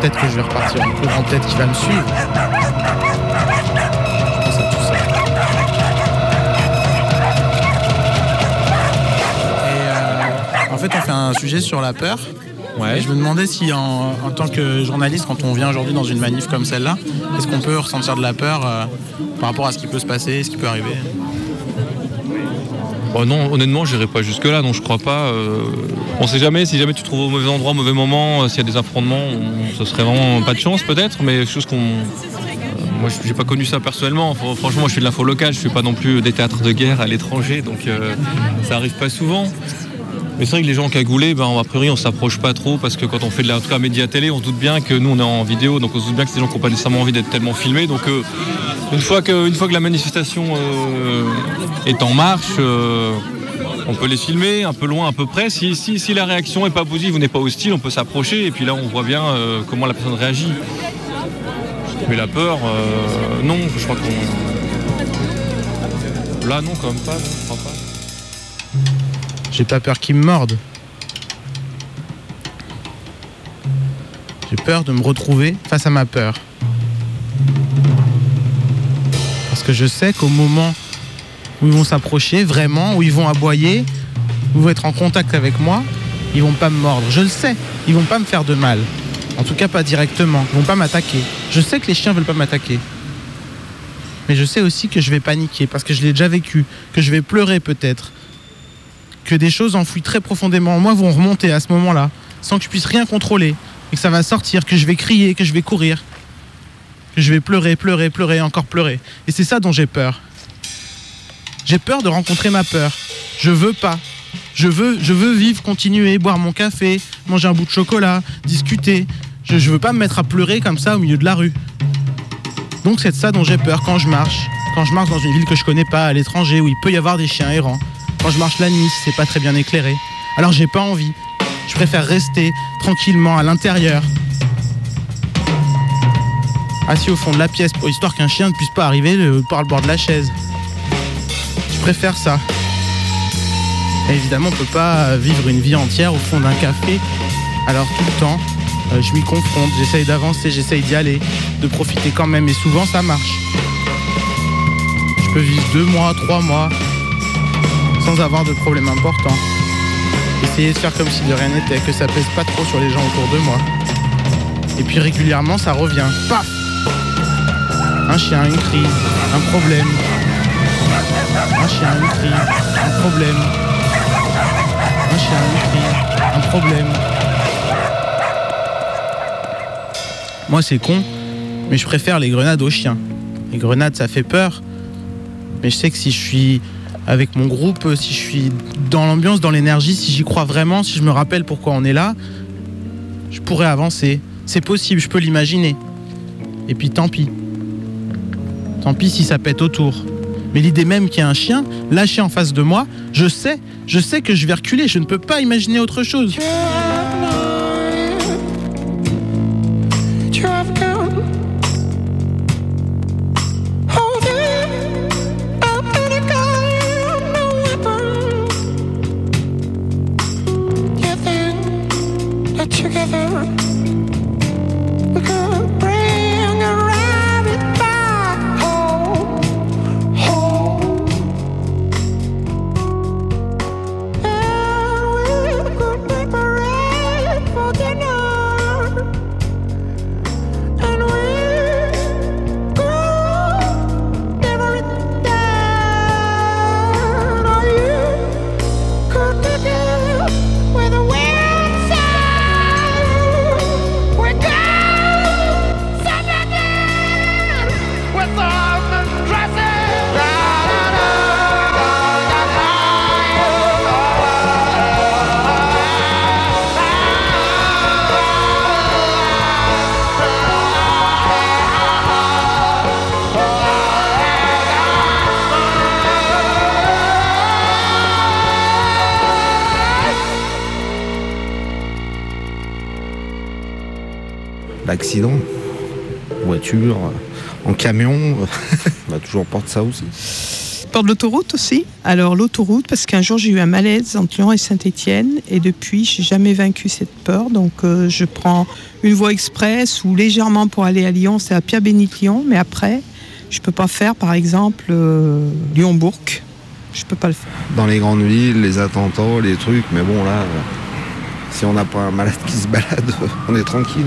Peut-être que je vais repartir en courant, peut-être qu'il va me suivre. Tout ça. Et euh, en fait, on fait un sujet sur la peur. Et je me demandais si, en, en tant que journaliste, quand on vient aujourd'hui dans une manif comme celle-là, est-ce qu'on peut ressentir de la peur euh, par rapport à ce qui peut se passer, ce qui peut arriver? Oh non, honnêtement, j'irai pas jusque-là, non, je crois pas. euh, on sait jamais, si jamais tu te trouves au mauvais endroit, au mauvais moment, euh, s'il y a des affrontements, on- ce serait vraiment pas de chance peut-être, mais chose qu'on. euh, moi, j'ai pas connu ça personnellement. Fr- Franchement, moi, je fais de l'info locale, je fais pas non plus des théâtres de guerre à l'étranger, donc ça arrive pas souvent. Mais c'est vrai que les gens cagoulés, ben, a priori, on s'approche pas trop parce que quand on fait de la en média télé, on se doute bien que nous, on est en vidéo, donc on se doute bien que des gens n'ont pas nécessairement envie d'être tellement filmés. Donc, euh, une, fois que, une fois que la manifestation euh, est en marche, euh, on peut les filmer un peu loin, un peu près. Si, si, si la réaction n'est pas positive ou n'est pas hostile, on peut s'approcher et puis là, on voit bien comment la personne réagit. Mais la peur, non, je crois qu'on. Là, non, quand même pas, je crois pas. J'ai pas peur qu'ils me mordent. J'ai peur de me retrouver face à ma peur. Parce que je sais qu'au moment où ils vont s'approcher, vraiment, où ils vont aboyer, où ils vont être en contact avec moi, ils vont pas me mordre. Je le sais, ils vont pas me faire de mal. En tout cas, pas directement. Ils vont pas m'attaquer. Je sais que les chiens veulent pas m'attaquer. Mais je sais aussi que je vais paniquer parce que je l'ai déjà vécu, que je vais pleurer peut-être, que des choses enfouies très profondément en moi vont remonter à ce moment-là, sans que je puisse rien contrôler, et que ça va sortir, que je vais crier, que je vais courir, que je vais pleurer, pleurer, pleurer, encore pleurer. Et c'est ça dont j'ai peur. J'ai peur de rencontrer ma peur. Je veux pas. Je veux, je veux vivre, continuer, boire mon café, manger un bout de chocolat, discuter. Je, je veux pas me mettre à pleurer comme ça au milieu de la rue. Donc c'est de ça dont j'ai peur quand je marche. Quand je marche dans une ville que je connais pas, à l'étranger, où il peut y avoir des chiens errants. Quand je marche la nuit, c'est pas très bien éclairé. Alors j'ai pas envie. Je préfère rester tranquillement à l'intérieur. Assis au fond de la pièce pour histoire qu'un chien ne puisse pas arriver le- par le bord de la chaise. Je préfère ça. Évidemment, on peut pas vivre une vie entière au fond d'un café. Alors tout le temps, euh, je m'y confronte, j'essaye d'avancer, j'essaye d'y aller, de profiter quand même. Et souvent, ça marche. Je peux vivre deux mois, trois mois, sans avoir de problème important. Essayer de faire comme si de rien n'était, que ça pèse pas trop sur les gens autour de moi. Et puis régulièrement, ça revient. Paf Un chien, une crise, un problème. Un chien, une crise, un problème. Un chien, une crise, un problème. Moi, c'est con, mais je préfère les grenades aux chiens. Les grenades, ça fait peur. Mais je sais que si je suis avec mon groupe, euh, si je suis dans l'ambiance, dans l'énergie, si j'y crois vraiment, si je me rappelle pourquoi on est là, je pourrais avancer. C'est possible, je peux l'imaginer. Et puis tant pis. Tant pis si ça pète autour. Mais l'idée même qu'il y a un chien lâché en face de moi, je sais, je sais que je vais reculer, je ne peux pas imaginer autre chose. L'accident, voiture, en camion, on va toujours porter ça aussi. Peur de l'autoroute aussi. Alors l'autoroute, parce qu'un jour j'ai eu un malaise entre Lyon et Saint-Étienne, et depuis j'ai jamais vaincu cette peur. Donc euh, je prends une voie express ou légèrement pour aller à Lyon, c'est à Pierre-Bénite-Lyon, mais après je peux pas faire par exemple euh, Lyon-Bourg. Je peux pas le faire. Dans les grandes villes, les attentats, les trucs, mais bon là, euh, si on n'a pas un malade qui se balade, on est tranquille.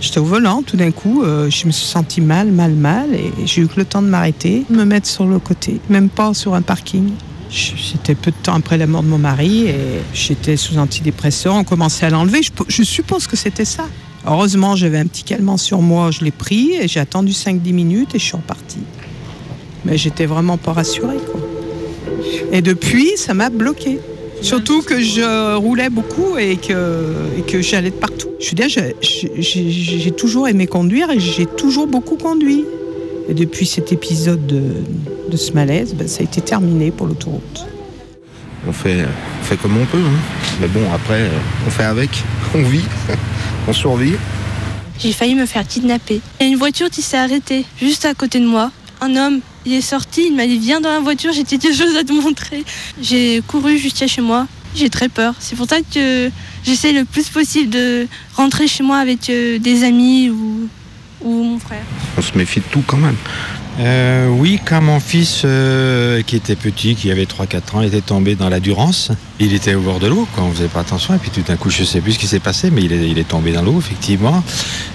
J'étais au volant, tout d'un coup, euh, je me suis senti mal, mal, mal, et j'ai eu que le temps de m'arrêter, de me mettre sur le côté, même pas sur un parking. J'étais peu de temps après la mort de mon mari et j'étais sous antidépresseur. On commençait à l'enlever. Je, suppose que c'était ça. Heureusement, j'avais un petit calmant sur moi. Je l'ai pris et j'ai attendu 5-10 minutes et je suis repartie. Mais j'étais vraiment pas rassurée. Quoi. Et depuis, ça m'a bloqué. Surtout que je roulais beaucoup et que, et que j'allais de partout. Je veux dire, j'ai- j'ai j'ai toujours aimé conduire et j'ai toujours beaucoup conduit. Et depuis cet épisode de, de ce malaise, ben, ça a été terminé pour l'autoroute. On fait, on fait comme on peut. hein. Mais bon, après, euh, on fait avec, on vit, on survit. J'ai failli me faire kidnapper. Il y a une voiture qui s'est arrêtée juste à côté de moi. Un homme, il est sorti, il m'a dit viens dans la voiture, j'ai quelque chose à te montrer. J'ai couru jusqu'à chez moi. J'ai très peur. C'est pour ça que j'essaie le plus possible de rentrer chez moi avec euh, des amis ou, ou mon frère. On se méfie de tout quand même. Euh, oui, quand mon fils, euh, qui était petit, qui avait 3-4 ans, était tombé dans la Durance. Il était au bord de l'eau, quand on faisait pas attention, et puis tout d'un coup, je sais plus ce qui s'est passé, mais il est, tombé dans l'eau, effectivement.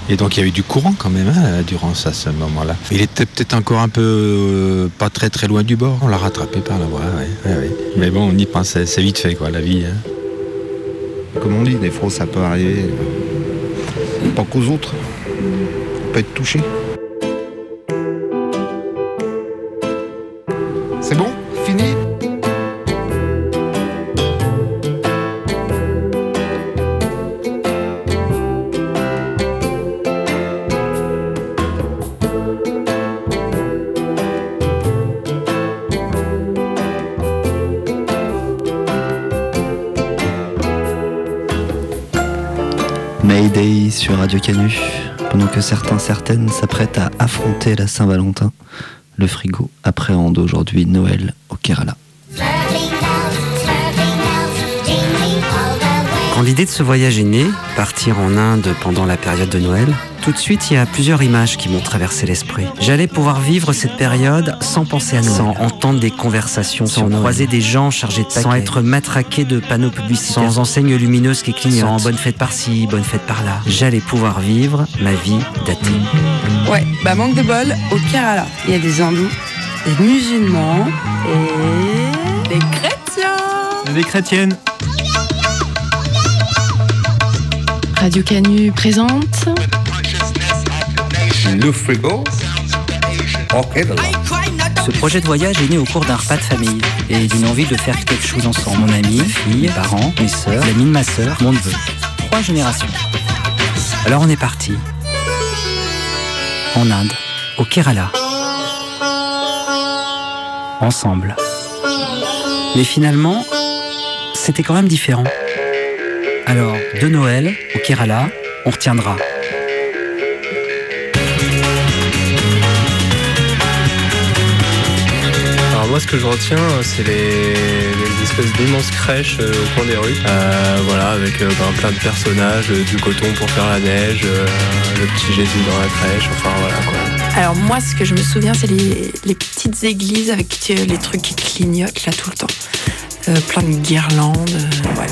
Et donc, il y a eu du courant quand même hein, à la Durance à ce moment-là. Il était peut-être encore un peu euh, pas très très loin du bord. On l'a rattrapé par la voie, ouais. Mais bon, on y pensait, c'est vite fait, quoi, la vie. hein. Comme on dit, des fois, ça peut arriver. Pas qu'aux autres. On peut être touché. Radio. Pendant que certains, certaines s'apprêtent à affronter la Saint-Valentin, le frigo appréhende aujourd'hui Noël au Kerala. Quand l'idée de ce voyage est née, partir en Inde pendant la période de Noël, tout de suite il y a plusieurs images qui m'ont traversé l'esprit. J'allais pouvoir vivre cette période sans penser à Noël, sans entendre des conversations, sans croiser des gens chargés de sans paquets. être matraqué de panneaux publicitaires, sans enseignes lumineuses qui clignotent, sans bonne fête par-ci, bonne fête par-là. J'allais pouvoir vivre ma vie d'athée. Ouais, bah manque de bol, au Kerala, il y a des hindous, des musulmans et des chrétiens. Des chrétiennes. Radio Canu présente Le frigo. Ce projet de voyage est né au cours d'un repas de famille et d'une envie de faire quelque chose ensemble. Mon ami, fille, parents, mes sœurs, l'ami de ma sœur, mon neveu. Trois générations. Alors on est parti. En Inde, au Kerala. Ensemble. Mais finalement, c'était quand même différent. Alors, de Noël au Kerala, on retiendra. Moi ce que je retiens c'est les, les espèces d'immenses crèches euh, au coin des rues. Euh, voilà avec euh, ben, plein de personnages, euh, du coton pour faire la neige, euh, le petit Jésus dans la crèche, enfin voilà quoi. Alors moi, ce que je me souviens, c'est les, les petites églises avec euh, les trucs qui clignotent là tout le temps. Euh, plein de guirlandes. euh, ouais.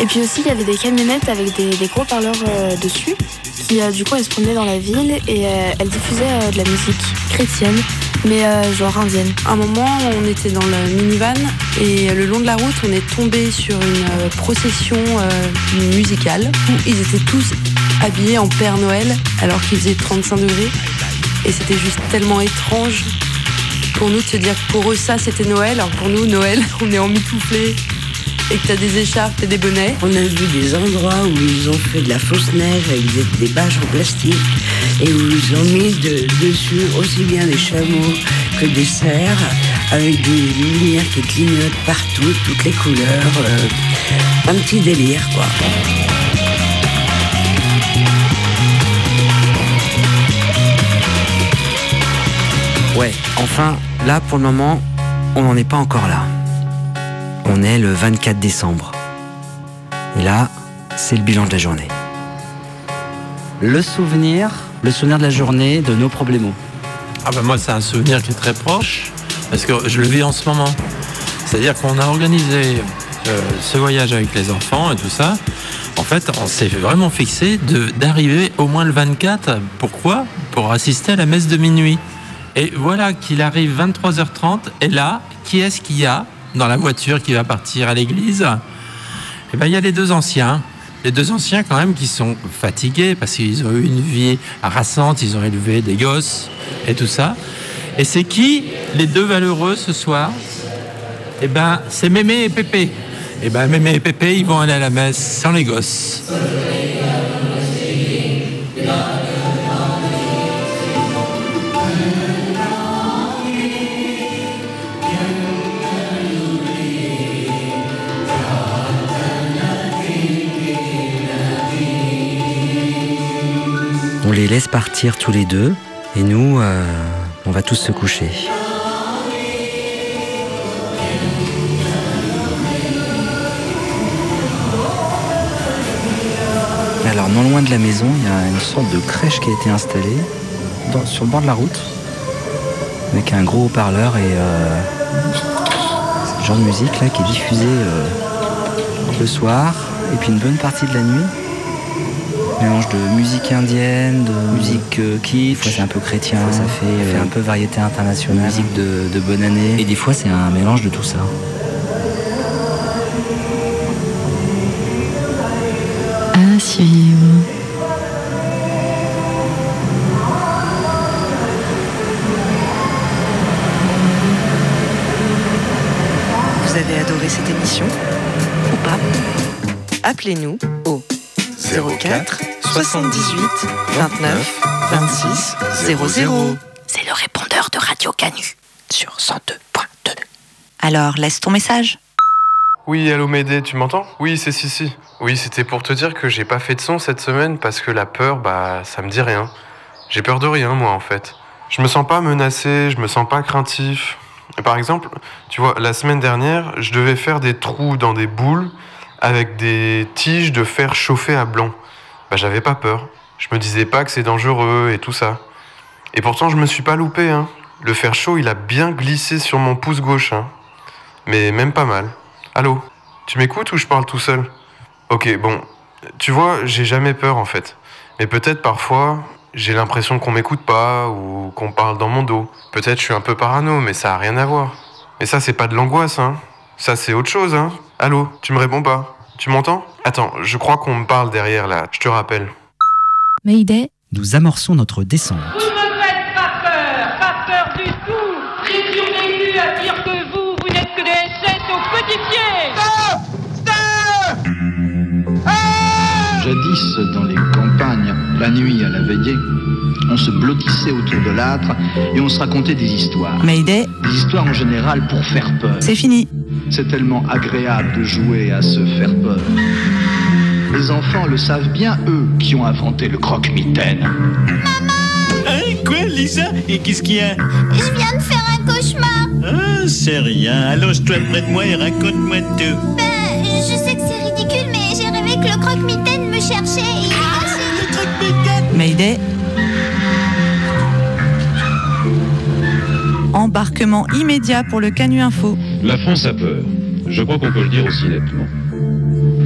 Et puis aussi, il y avait des camionnettes avec des, des gros parleurs euh, dessus, euh, du coup, elles se promenaient dans la ville et euh, elles diffusaient euh, de la musique chrétienne, mais genre indienne. Un moment, on était dans le minivan et le long de la route, on est tombé sur une procession musicale où ils étaient tous habillés en Père Noël alors qu'il faisait 35 degrés. Et c'était juste tellement étrange pour nous de se dire que pour eux, ça c'était Noël. Alors pour nous, Noël, on est en mitouflé et que t'as des écharpes et des bonnets. On a vu des endroits où ils ont fait de la fausse neige avec des, des bâches en plastique et où ils ont mis de- dessus aussi bien des chameaux que des cerfs avec des lumières qui clignotent partout, toutes les couleurs. euh, un petit délire quoi. Ouais, enfin, là pour le moment, on n'en est pas encore là. On est le 24 décembre. Et là, c'est le bilan de la journée. Le souvenir, le souvenir de la journée, de nos problèmes. Ah bah moi c'est un souvenir qui est très proche parce que je le vis en ce moment. C'est-à-dire qu'on a organisé euh, ce voyage avec les enfants et tout ça. En fait, on s'est vraiment fixé d'arriver au moins le 24. Pourquoi? Pour assister à la messe de minuit. Et voilà qu'il arrive 23h30 et là, qui est-ce qu'il y a? Dans la voiture qui va partir à l'église Eh ben il y a les deux anciens. Les deux anciens quand même qui sont fatigués parce qu'ils ont eu une vie harassante, ils ont élevé des gosses et tout ça. Et c'est qui les deux valeureux ce soir? Eh ben c'est Mémé et Pépé. Eh ben Mémé et Pépé ils vont aller à la messe sans les gosses. Les laisse partir tous les deux et nous, euh, on va tous se coucher. Alors, non loin de la maison, il y a une sorte de crèche qui a été installée sur le bord de la route avec un gros haut-parleur et euh, le genre de musique là qui est diffusée euh, le soir et puis une bonne partie de la nuit mélange de musique indienne, de musique euh, kitsch, des fois c'est un peu chrétien, ça fait, euh, fait un peu variété internationale, musique de, de bonne année, et des fois c'est un mélange de tout ça. À suivre. Vous avez adoré cette émission Ou pas? Appelez-nous 04 78 29 26 00. C'est le répondeur de Radio Canu sur 102.2. Alors laisse ton message. Oui, allô Médée, tu m'entends? Oui, c'est Sissi. Oui, c'était pour te dire que j'ai pas fait de son cette semaine parce que la peur, bah, ça me dit rien. J'ai peur de rien, moi, en fait. Je me sens pas menacé, je me sens pas craintif. Par exemple, tu vois, la semaine dernière, je devais faire des trous dans des boules avec des tiges de fer chauffé à blanc. Bah, j'avais pas peur. Je me disais pas que c'est dangereux et tout ça. Et pourtant, je me suis pas loupé, hein. Le fer chaud, il a bien glissé sur mon pouce gauche, hein. Mais même pas mal. Allô? Tu m'écoutes ou je parle tout seul? Ok, bon. Tu vois, j'ai jamais peur en fait. Mais peut-être parfois, j'ai l'impression qu'on m'écoute pas ou qu'on parle dans mon dos. Peut-être je suis un peu parano, mais ça a rien à voir. Mais ça, c'est pas de l'angoisse, hein. Ça, c'est autre chose, hein. Allô, tu me réponds pas. Tu m'entends? Attends, je crois qu'on me parle derrière là, je te rappelle. Mayday, nous amorçons notre descente. Vous ne faites pas peur, pas peur du tout. Résurgez-vous à dire que vous, vous n'êtes que des SS aux petits pieds. Stop Stop. Jadis dans les la nuit à la veillée. On se blottissait autour de l'âtre et on se racontait des histoires. Mayday. Des histoires en général pour faire peur. C'est fini. C'est tellement agréable de jouer à se faire peur. Les enfants le savent bien, eux, qui ont inventé le croque-mitaine. Hein, quoi, Lisa? Et qu'est-ce qu'il y a? Je viens de faire un cauchemar. Ah, c'est rien. Allonge-toi près de moi et raconte-moi tout. Ben, je sais que c'est ridicule, mais j'ai rêvé que le croque-mitaine me cherchait et Mayday. Embarquement immédiat pour le Canu Info. La France a peur. Je crois qu'on peut le dire aussi nettement.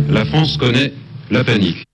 La France connaît la panique.